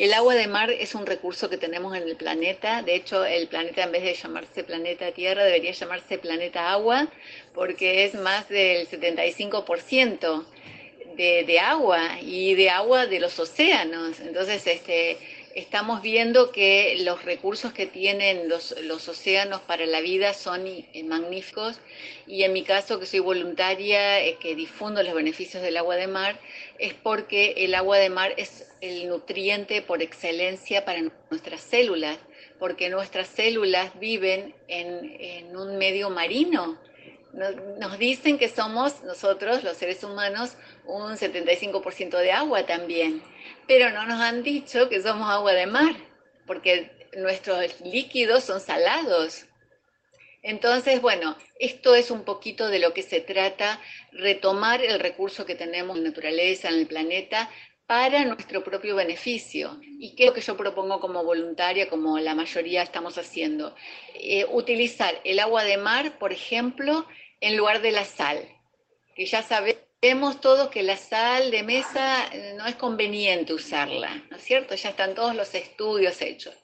El agua de mar es un recurso que tenemos en el planeta. De hecho, el planeta en vez de llamarse planeta Tierra debería llamarse planeta agua porque es más del 75% de, de agua y de agua de los océanos. Entonces, este, estamos viendo que los recursos que tienen los, los océanos para la vida son eh, magníficos y en mi caso que soy voluntaria, que difundo los beneficios del agua de mar, es porque el agua de mar es el nutriente por excelencia para nuestras células, porque nuestras células viven en, en un medio marino. Nos, dicen que somos nosotros, los seres humanos, un 75% de agua también pero no nos han dicho que somos agua de mar, porque nuestros líquidos son salados. Entonces, bueno, esto es un poquito de lo que se trata, retomar el recurso que tenemos en la naturaleza, en el planeta, para nuestro propio beneficio. ¿Y qué es lo que yo propongo como voluntaria, como la mayoría estamos haciendo? Eh, utilizar el agua de mar, por ejemplo, en lugar de la sal, que ya sabemos todos que la sal de mesa eh, no es conveniente usarla, ¿no es cierto? Ya están todos los estudios hechos.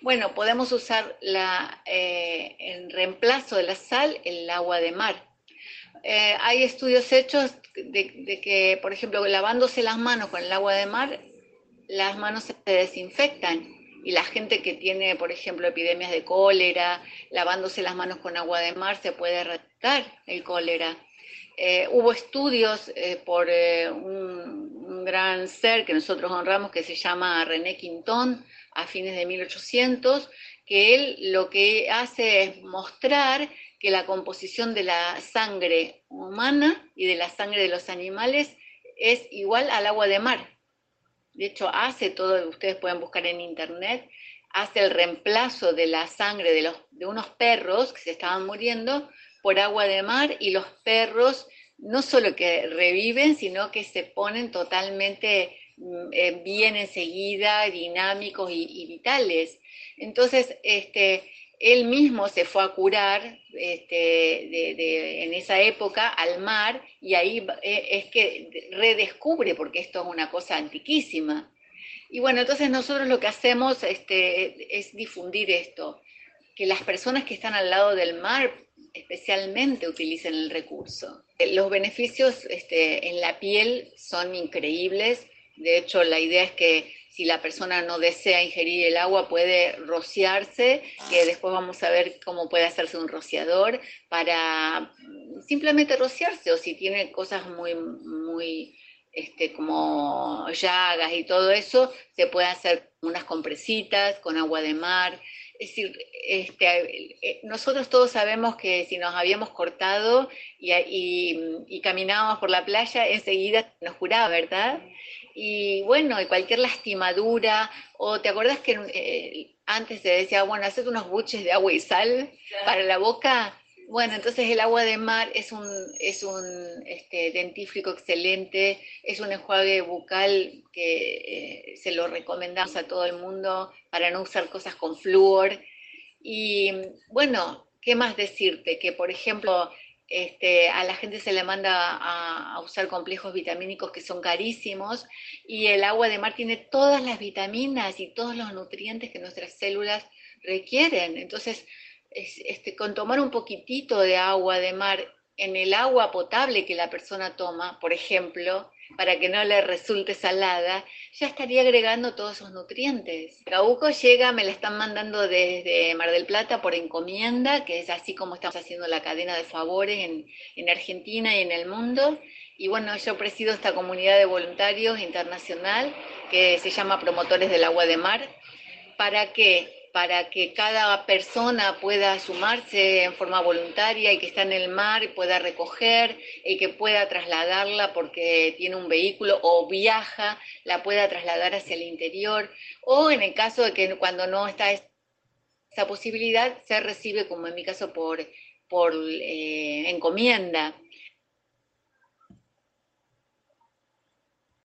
Bueno, podemos usar la, eh, en reemplazo de la sal el agua de mar. Eh, hay estudios hechos de, que, por ejemplo, lavándose las manos con el agua de mar, las manos se desinfectan y la gente que tiene, por ejemplo, epidemias de cólera, lavándose las manos con agua de mar se puede erradicar el cólera. Eh, hubo estudios eh, por eh, un, gran ser que nosotros honramos que se llama René Quintón a fines de 1800, que él lo que hace es mostrar que la composición de la sangre humana y de la sangre de los animales es igual al agua de mar. De hecho, hace todo, ustedes pueden buscar en internet, hace el reemplazo de la sangre de, los, de unos perros que se estaban muriendo por agua de mar y los perros no solo que reviven, sino que se ponen totalmente mm, eh, bien enseguida, dinámicos y, vitales. Entonces, este, él mismo se fue a curar este, en esa época al mar y ahí eh, es que redescubre, porque esto es una cosa antiquísima. Y bueno, entonces nosotros lo que hacemos este, es difundir esto, que las personas que están al lado del mar especialmente utilicen el recurso. Los beneficios este, en la piel son increíbles. De hecho, la idea es que si la persona no desea ingerir el agua, puede rociarse, que después vamos a ver cómo puede hacerse un rociador para simplemente rociarse, o si tiene cosas muy, muy, este, como llagas y todo eso, se puede hacer unas compresitas con agua de mar. Es decir, este, eh, nosotros todos sabemos que si nos habíamos cortado y, caminábamos por la playa, enseguida nos curaba, ¿verdad? Y bueno, cualquier lastimadura, o te acuerdas que eh, antes se decía, bueno, haced unos buches de agua y sal para la boca, bueno, entonces el agua de mar es un, es un este, dentífrico excelente, es un enjuague bucal que eh, se lo recomendamos a todo el mundo para no usar cosas con flúor. Y bueno, ¿qué más decirte? Que por ejemplo, este, a la gente se le manda a, usar complejos vitamínicos que son carísimos y el agua de mar tiene todas las vitaminas y todos los nutrientes que nuestras células requieren. Entonces, este, con tomar un poquitito de agua de mar en el agua potable que la persona toma, por ejemplo, para que no le resulte salada, ya estaría agregando todos esos nutrientes. Cauco llega, me la están mandando desde Mar del Plata por encomienda, que es así como estamos haciendo la cadena de favores en, en Argentina y en el mundo. Y bueno, yo presido esta comunidad de voluntarios internacional que se llama Promotores del Agua de Mar, para que para que cada persona pueda sumarse en forma voluntaria y que está en el mar y pueda recoger y que pueda trasladarla porque tiene un vehículo o viaja, la pueda trasladar hacia el interior o en el caso de que cuando no está esa posibilidad se recibe como en mi caso por, por eh, encomienda.